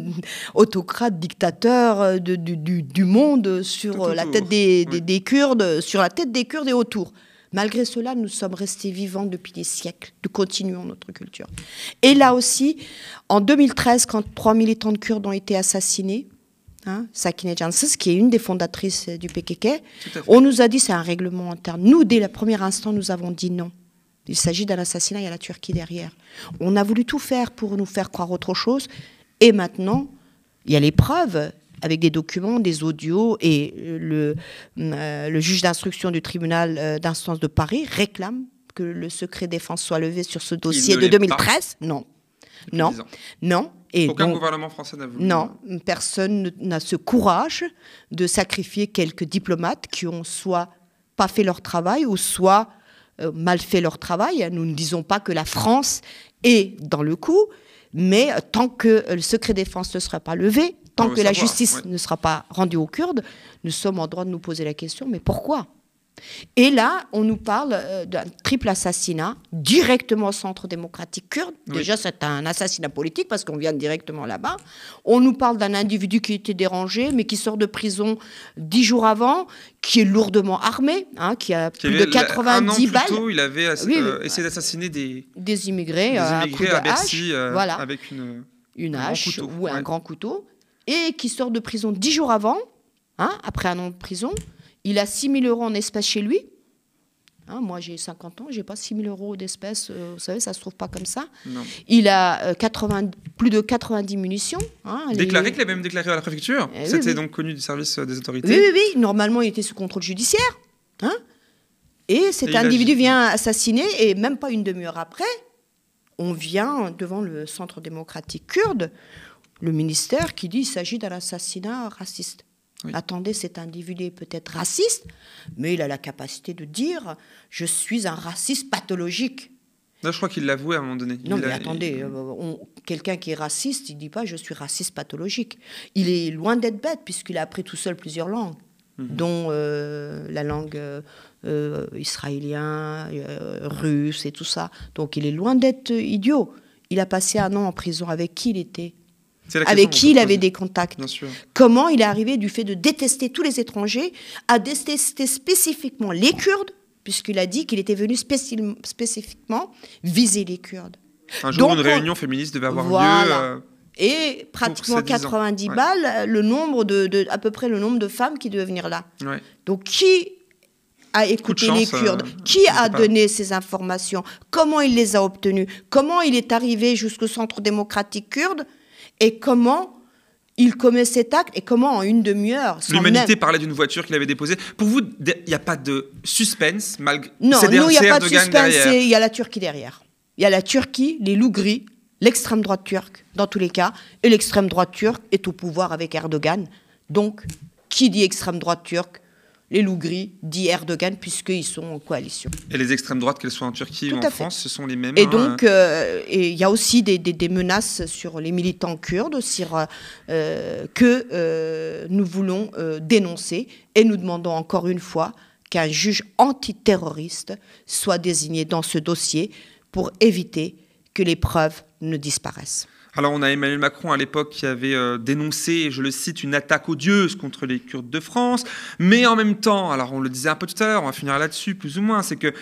autocrates, dictateurs euh, du, monde sur la tête des, Kurdes, sur la tête des Kurdes et autour. Malgré cela, nous sommes restés vivants depuis des siècles. Nous continuons notre culture. Et là aussi, en 2013, quand trois militants de Kurdes ont été assassinés, hein, Sakine Janssens, qui est une des fondatrices du PKK. On nous a dit c'est un règlement interne. Nous, dès le premier instant, nous avons dit non. Il s'agit d'un assassinat, il y a la Turquie derrière. On a voulu tout faire pour nous faire croire autre chose. Et maintenant, il y a les preuves avec des documents, des audios, et le, euh, le juge d'instruction du tribunal euh, d'instance de Paris réclame que le secret défense soit levé sur ce dossier de 2013. Non. Non. Non. Et Aucun gouvernement français n'a voulu. Non, personne n'a ce courage de sacrifier quelques diplomates qui ont soit pas fait leur travail ou soit euh, mal fait leur travail. Nous ne disons pas que la France est dans le coup, mais tant que le secret défense ne sera pas levé, tant que la justice ne sera pas rendue aux Kurdes, nous sommes en droit de nous poser la question, mais pourquoi? Et là, on nous parle euh, d'un triple assassinat directement au centre démocratique kurde. Déjà, c'est un assassinat politique parce qu'on vient directement là-bas. On nous parle d'un individu qui était dérangé, mais qui sort de prison dix jours avant, qui est lourdement armé, hein, qui a plus de 90 balles. Plus tôt, il avait euh, essayé d'assassiner des, des immigrés, des euh, immigrés à, Bercy, voilà. avec une, une hache ou un grand couteau et qui sort de prison dix jours avant, hein, après un an de prison. Il a 6 000 euros en espèces chez lui. Hein, moi, j'ai 50 ans, j'ai pas 6 000 euros d'espèces. Euh, vous savez, ça se trouve pas comme ça. Il a 80, euh, plus de 90 munitions. Hein, déclaré qu'il avait même déclaré à la préfecture. Eh C'était donc connu du service euh, des autorités. Oui, oui, oui. Normalement, il était sous contrôle judiciaire. Hein et cet individu vient assassiner, et même pas une demi-heure après, on vient devant le centre démocratique kurde le ministère qui dit qu'il s'agit d'un assassinat raciste. Attendez, cet individu est peut-être raciste, mais il a la capacité de dire je suis un raciste pathologique. je crois qu'il l'avouait à un moment donné. Non, mais attendez, euh, quelqu'un qui est raciste, il ne dit pas je suis raciste pathologique. Il est loin d'être bête, puisqu'il a appris tout seul plusieurs langues, mhm. dont euh, la langue euh, israélien, russe et tout ça. Donc il est loin d'être idiot. Il a passé un an en prison. Avec qui il était? Avec qui il avait des contacts. Comment il est arrivé du fait de détester tous les étrangers à détester spécifiquement les Kurdes, puisqu'il a dit qu'il était venu spécifiquement viser les Kurdes. Un jour, une réunion féministe devait avoir lieu. Euh, et pratiquement 90 balles, le nombre de, à peu près le nombre de femmes qui devaient venir là. Donc qui a écouté les Kurdes? euh, Qui a donné ces informations? Comment il les a obtenues? Comment il est arrivé jusqu'au centre démocratique kurde et comment il commet cet acte et comment en une demi-heure. L'humanité parlait d'une voiture qu'il avait déposée. Pour vous, il n'y a pas de suspense malgré. Non, nous, il n'y a pas de suspense. Il y a la Turquie derrière. Il y a la Turquie, les loups gris, l'extrême droite turque, dans tous les cas, et l'extrême droite turque est au pouvoir avec Erdogan. Donc, qui dit extrême droite turque les loups gris, dit Erdogan, puisqu'ils sont en coalition. Et les extrêmes droites, qu'elles soient en Turquie ou en France, ce sont les mêmes Et hein, donc, euh, il y a aussi des, menaces sur les militants kurdes sur, euh, que euh, nous voulons dénoncer. Et nous demandons encore une fois qu'un juge antiterroriste soit désigné dans ce dossier pour éviter que les preuves ne disparaissent. Alors on a Emmanuel Macron à l'époque qui avait euh, dénoncé, je le cite, une attaque odieuse contre les Kurdes de France, mais en même temps, alors on le disait un peu tout à l'heure, on va finir là-dessus plus ou moins, c'est que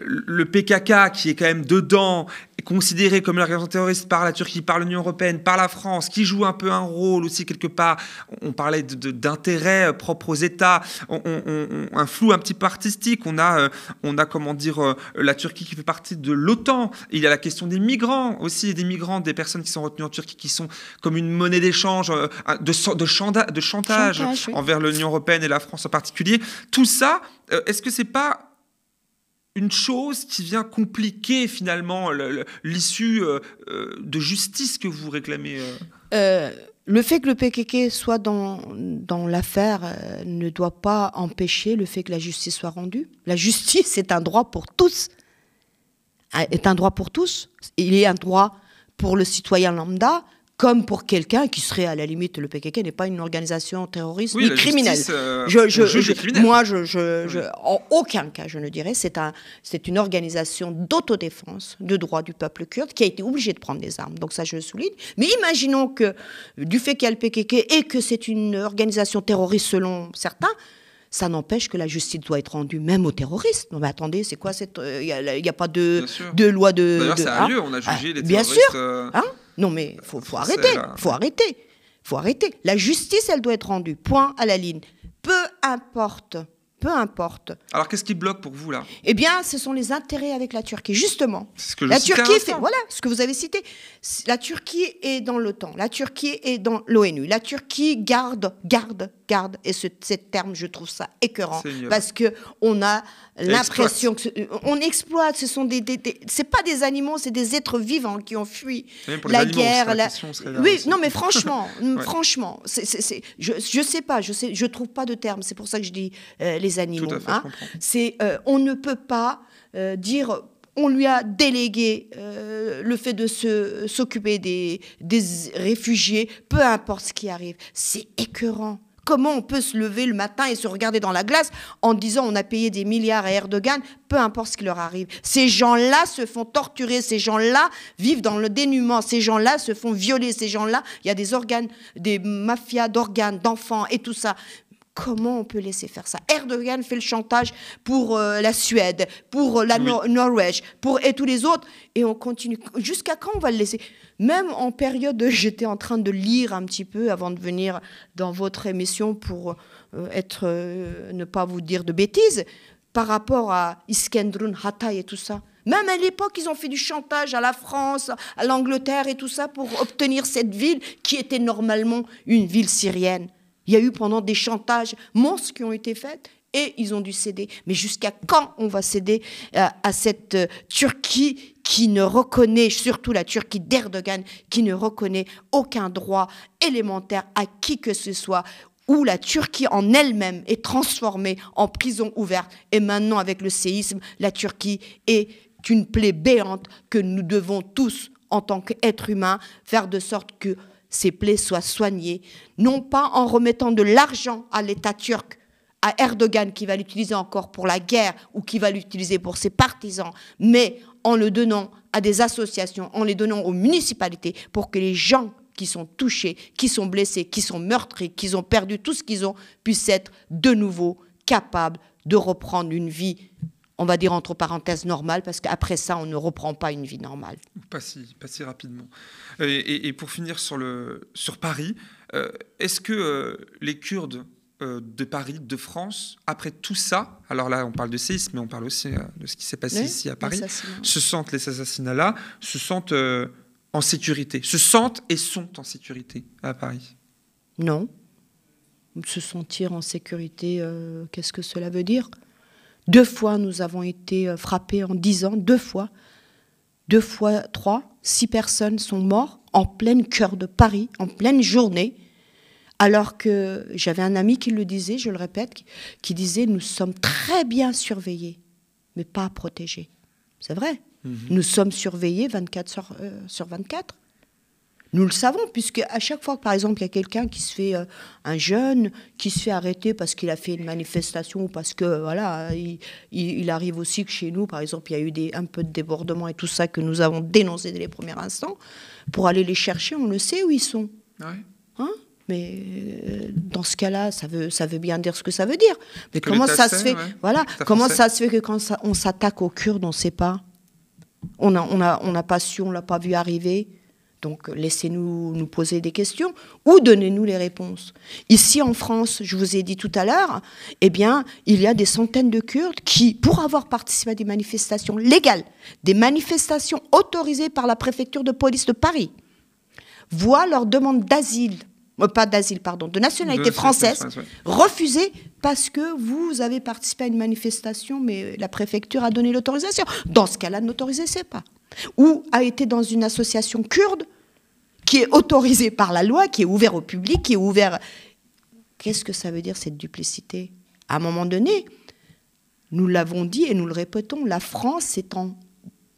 le PKK qui est quand même dedans, est considéré comme une organisation terroriste par la Turquie, par l'Union européenne, par la France, qui joue un peu un rôle aussi quelque part. On parlait d'intérêts propres aux États, un flou un petit peu artistique. On a, euh, on a comment dire, euh, la Turquie qui fait partie de l'OTAN. Il y a la question des migrants aussi, des migrants, des personnes qui sont retenues en Turquie, qui sont comme une monnaie d'échange, euh, de, de, chantage, de chantage, envers l'Union européenne et la France en particulier. Tout ça, est-ce que c'est pas une chose qui vient compliquer finalement l'issue euh, euh, de justice que vous réclamez euh Le fait que le PKK soit dans, l'affaire ne doit pas empêcher le fait que la justice soit rendue. La justice est un droit pour tous. Est un droit pour tous. Il est un droit pour le citoyen lambda, comme pour quelqu'un qui serait à la limite, le PKK n'est pas une organisation terroriste ni criminelle. Euh, je, je, moi, je, en aucun cas, je ne dirais, c'est un, c'est une organisation d'autodéfense de droit du peuple kurde qui a été obligée de prendre des armes. Donc ça, je le souligne. Mais imaginons que du fait qu'il y a le PKK et que c'est une organisation terroriste selon certains, ça n'empêche que la justice doit être rendue même aux terroristes. Non mais attendez, c'est quoi cette... Euh, il n'y a, pas de, de loi de... D'ailleurs, ça a lieu, on a jugé ah, les terroristes... Bien sûr, euh, hein non, mais faut, faut arrêter. Faut arrêter. faut arrêter. La justice, elle doit être rendue. Point à la ligne. Peu importe peu importe. Alors qu'est-ce qui bloque pour vous là? Eh bien, ce sont les intérêts avec la Turquie, justement. Ce que je la Turquie fait, voilà, ce que vous avez cité. La Turquie est dans l'OTAN, la Turquie est dans l'ONU, la Turquie garde, garde, garde. Et ce, ce terme, je trouve ça écœurant parce que on a l'impression que ce- on exploite. Ce sont des, des- des- c'est pas des animaux, c'est des êtres vivants qui ont fui la animaux, guerre. la question Oui, non, mais franchement, Ouais. franchement, c'est- je, je sais pas, je sais, je trouve pas de terme. C'est pour ça que je dis euh, les animaux. Tout à fait, hein. C'est, euh, on ne peut pas euh, dire. On lui a délégué euh, le fait de se, s'occuper des, des réfugiés, peu importe ce qui arrive. C'est écœurant. Comment on peut se lever le matin et se regarder dans la glace en disant on a payé des milliards à Erdogan, peu importe ce qui leur arrive. Ces gens-là se font torturer, ces gens-là vivent dans le dénuement, ces gens-là se font violer, ces gens-là, il y a des organes, des mafias d'organes, d'enfants et tout ça. Comment on peut laisser faire ça? Erdogan fait le chantage pour euh, la Suède, pour euh, la Oui. Norvège, pour et tous les autres, et on continue. Jusqu'à quand on va le laisser? Même en période, de- j'étais en train de lire un petit peu avant de venir dans votre émission pour euh, être, euh, ne pas vous dire de bêtises, par rapport à Iskendrun, Hatay et tout ça. Même à l'époque, ils ont fait du chantage à la France, à l'Angleterre et tout ça pour obtenir cette ville qui était normalement une ville syrienne. Il y a eu pendant des chantages monstres qui ont été faits et ils ont dû céder. Mais jusqu'à quand on va céder euh, à cette euh, Turquie qui ne reconnaît, surtout la Turquie d'Erdogan, qui ne reconnaît aucun droit élémentaire à qui que ce soit où la Turquie en elle-même est transformée en prison ouverte. Et maintenant, avec le séisme, la Turquie est une plaie béante que nous devons tous, en tant qu'êtres humains, faire de sorte que ces plaies soient soignées, non pas en remettant de l'argent à l'État turc, à Erdogan qui va l'utiliser encore pour la guerre ou qui va l'utiliser pour ses partisans, mais en le donnant à des associations, en les donnant aux municipalités pour que les gens qui sont touchés, qui sont blessés, qui sont meurtris, qui ont perdu tout ce qu'ils ont, puissent être de nouveau capables de reprendre une vie, on va dire entre parenthèses, normale, parce qu'après ça, on ne reprend pas une vie normale. Pas si, pas si rapidement. Et, et- et pour finir sur, le, sur Paris, euh, est-ce que euh, les Kurdes euh, de Paris, de France, après tout ça, alors là on parle de séisme, mais on parle aussi de ce qui s'est passé Oui, ici à Paris, se sentent les assassinats-là, se sentent en sécurité, se sentent et sont en sécurité à Paris? Non. Se sentir en sécurité, qu'est-ce que cela veut dire? Deux fois, nous avons été euh, frappés en dix ans, deux fois. Deux fois trois, six personnes sont mortes en pleine cœur de Paris, en pleine journée. Alors que j'avais un ami qui le disait, je le répète, qui, disait Nous sommes très bien surveillés, mais pas protégés. C'est vrai. Nous sommes surveillés 24 sur, euh, sur 24. Nous le savons, puisque à chaque fois par exemple, il y a quelqu'un qui se fait, euh, un jeune, qui se fait arrêter parce qu'il a fait une manifestation ou parce que, voilà, il, il- il arrive aussi que chez nous, par exemple, il y a eu des, un peu de débordement et tout ça que nous avons dénoncé dès les premiers instants, pour aller les chercher, on le sait où ils sont. Ouais. Hein? Mais euh, dans ce cas-là, ça veut, ça veut bien dire ce que ça veut dire. Mais Que comment ça se fait ouais. Voilà. Comment français. ça se fait que quand ça- on s'attaque aux Kurdes, on ne sait pas? On n'a on a, on n'a pas su, on l'a pas vu arriver. Donc laissez-nous nous poser des questions ou donnez-nous les réponses. Ici en France, je vous ai dit tout à l'heure, eh bien, il y a des centaines de Kurdes qui, pour avoir participé à des manifestations légales, des manifestations autorisées par la préfecture de police de Paris, voient leur demande d'asile, pas d'asile, pardon, de nationalité De- française, française, ouais. refusée parce que vous avez participé à une manifestation, mais la préfecture a donné l'autorisation. Dans ce cas-là, n'autorisez pas. Ou a été dans une association kurde qui est autorisée par la loi, qui est ouverte au public, qui est ouverte. Qu'est-ce que ça veut dire cette duplicité? À un moment donné, nous l'avons dit et nous le répétons, la France est en-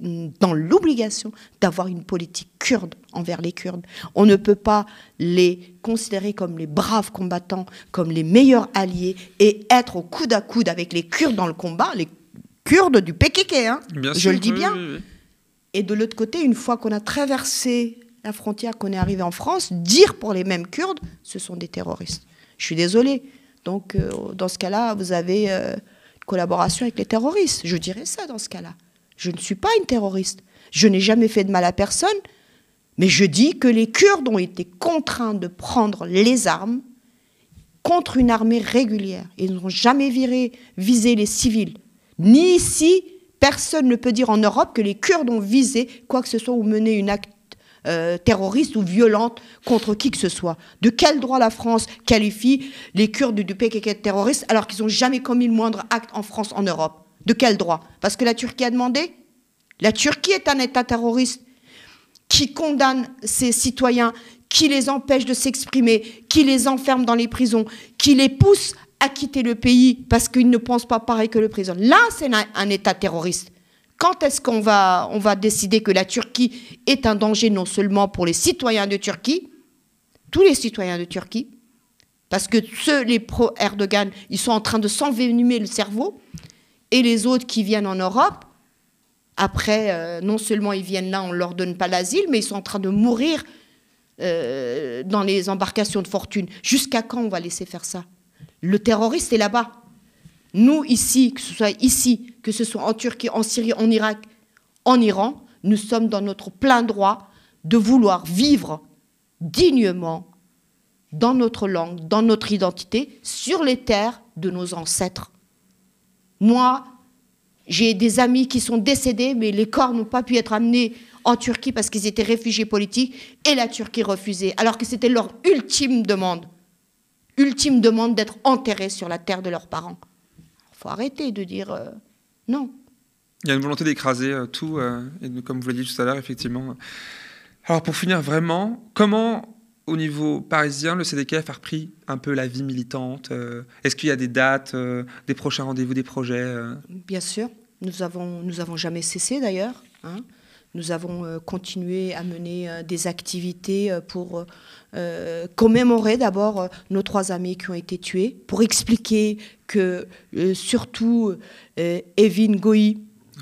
dans l'obligation d'avoir une politique kurde envers les Kurdes. On ne peut pas les considérer comme les braves combattants, comme les meilleurs alliés et être au coude à coude avec les Kurdes dans le combat, les Kurdes du PKK, hein, Bien je sûr, le dis bien. oui, oui. Et de l'autre côté, une fois qu'on a traversé la frontière, qu'on est arrivé en France, dire pour les mêmes Kurdes, ce sont des terroristes. Je suis désolée. Donc, euh, dans ce cas-là, vous avez euh, une collaboration avec les terroristes. Je dirais ça dans ce cas-là. Je ne suis pas une terroriste. Je n'ai jamais fait de mal à personne, Mais je dis que les Kurdes ont été contraints de prendre les armes contre une armée régulière. Ils n'ont jamais visé les civils. Ni ici, personne ne peut dire en Europe que les Kurdes ont visé quoi que ce soit ou mené une acte euh, terroriste ou violente contre qui que ce soit. De quel droit la France qualifie les Kurdes du PKK de terroristes alors qu'ils n'ont jamais commis le moindre acte en France, en Europe? De quel droit? Parce que la Turquie a demandé La Turquie est un État terroriste qui condamne ses citoyens, qui les empêche de s'exprimer, qui les enferme dans les prisons, qui les pousse à quitter le pays parce qu'ils ne pensent pas pareil que le président. Là, c'est un, État terroriste. Quand est-ce qu'on va, va décider que la Turquie est un danger non seulement pour les citoyens de Turquie, tous les citoyens de Turquie, parce que ceux, les pro-Erdogan, ils sont en train de s'envenimer le cerveau, et les autres qui viennent en Europe, après, euh, non seulement ils viennent là, on ne leur donne pas l'asile, mais ils sont en train de mourir euh, dans les embarcations de fortune. Jusqu'à quand on va laisser faire ça? Le terroriste est là-bas. Nous, ici, que ce soit ici, que ce soit en Turquie, en Syrie, en Irak, en Iran, nous sommes dans notre plein droit de vouloir vivre dignement dans notre langue, dans notre identité, sur les terres de nos ancêtres. Moi, j'ai des amis qui sont décédés, mais les corps n'ont pas pu être amenés en Turquie parce qu'ils étaient réfugiés politiques et la Turquie refusait, alors que c'était leur ultime demande, ultime demande d'être enterrés sur la terre de leurs parents. Il faut arrêter de dire euh, non. Il y a une volonté d'écraser euh, tout, euh, comme vous l'avez dit tout à l'heure, effectivement. Alors pour finir vraiment, comment au niveau parisien, le CDKF a repris un peu la vie militante Est-ce qu'il y a des dates, des prochains rendez-vous, des projets Bien sûr. Nous avons, nous avons jamais cessé d'ailleurs. Hein. Nous avons euh, continué à mener euh, des activités euh, pour commémorer d'abord nos trois amis qui ont été tués, pour expliquer que surtout Evin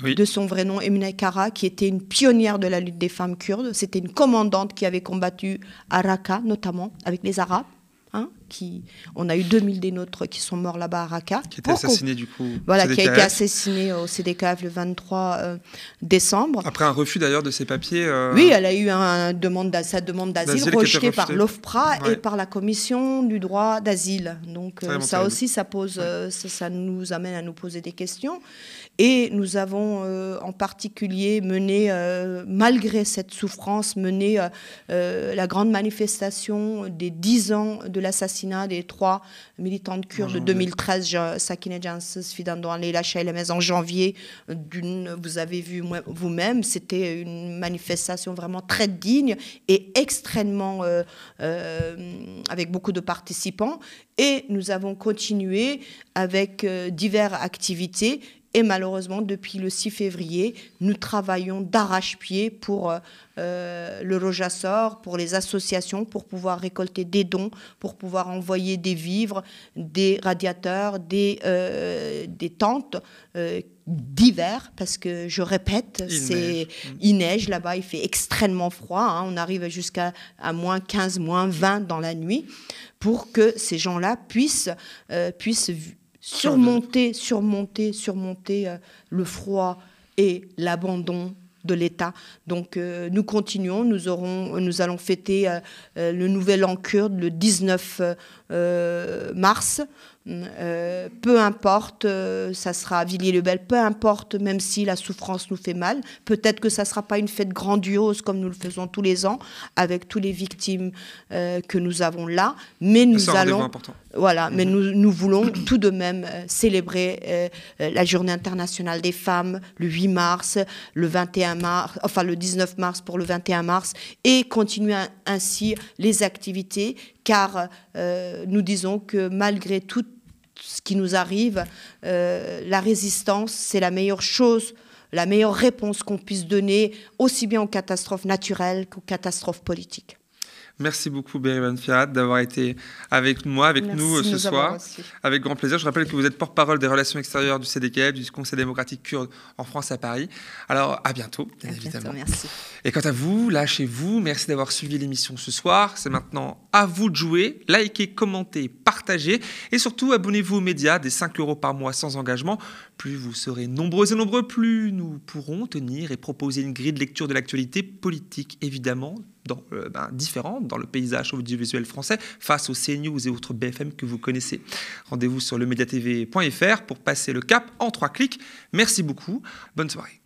De son vrai nom, Emine Kara, qui était une pionnière de la lutte des femmes kurdes. C'était une commandante qui avait combattu à Raqqa, notamment, avec les Arabes. Hein, qui, on a eu 2000 des nôtres qui sont morts là-bas à Raqqa. Qui a été assassiné du coup. Voilà, qui a été assassiné au CDKF le 23 euh, décembre. Après un refus d'ailleurs de ses papiers. Euh, oui, elle a eu un demande, sa demande d'asile rejetée par l'OFPRA et par la Commission du droit d'asile. Donc euh, ça aussi, ça, pose, ça, nous amène à nous poser des questions. Et nous avons euh, en particulier mené, euh, malgré cette souffrance, mené euh, la grande manifestation des 10 ans de l'assassinat des trois militantes kurdes de 2013, Sakine Janssens, Fidando Leila Shailemez, en janvier. Vous avez vu vous-même, c'était une manifestation vraiment très digne et extrêmement, avec beaucoup de participants. Et nous avons continué avec diverses activités et malheureusement, depuis le 6 février, nous travaillons d'arrache-pied pour euh, euh, le Rojassor, pour les associations, pour pouvoir récolter des dons, pour pouvoir envoyer des vivres, des radiateurs, des, euh, des tentes d'hiver, parce que je répète, c'est il neige là-bas, il fait extrêmement froid, hein. on arrive jusqu'à à moins 15, moins 20 dans la nuit, pour que ces gens-là puissent, puissent surmonter, surmonter, surmonter euh, le froid et l'abandon de l'État. Donc euh, nous continuons, nous, aurons, nous allons fêter euh, le Nouvel An kurde le 19 mars. Peu importe, ça sera à Villiers-le-Bel, peu importe, même si la souffrance nous fait mal. Peut-être que ça ne sera pas une fête grandiose comme nous le faisons tous les ans, avec tous les victimes que nous avons là, mais nous allons. Voilà, mais mhm. nous, nous, voulons tout de même célébrer la Journée internationale des femmes le 8 mars, le 21 mars, enfin le 19 mars pour le 21 mars, et continuer ainsi les activités, car nous disons que malgré toute ce qui nous arrive, euh, la résistance, c'est la meilleure chose, la meilleure réponse qu'on puisse donner, aussi bien aux catastrophes naturelles qu'aux catastrophes politiques. Merci beaucoup, Berivan Fiat, d'avoir été avec moi, avec nous ce soir. Avec grand plaisir. Je rappelle que vous êtes porte-parole des relations extérieures du CDKF, du Conseil démocratique kurde en France à Paris. Alors, à bientôt, bien évidemment. merci. Et quant à vous, là, chez vous, merci d'avoir suivi l'émission ce soir. C'est maintenant à vous de jouer. Likez, commentez, partagez et surtout abonnez-vous aux médias des 5 euros par mois sans engagement. Plus vous serez nombreux et nombreux, plus nous pourrons tenir et proposer une grille de lecture de l'actualité politique, évidemment, dans, euh, ben, différente dans le paysage audiovisuel français face aux CNews et autres BFM que vous connaissez. Rendez-vous sur le mediatv.fr pour passer le cap en trois clics. Merci beaucoup. Bonne soirée.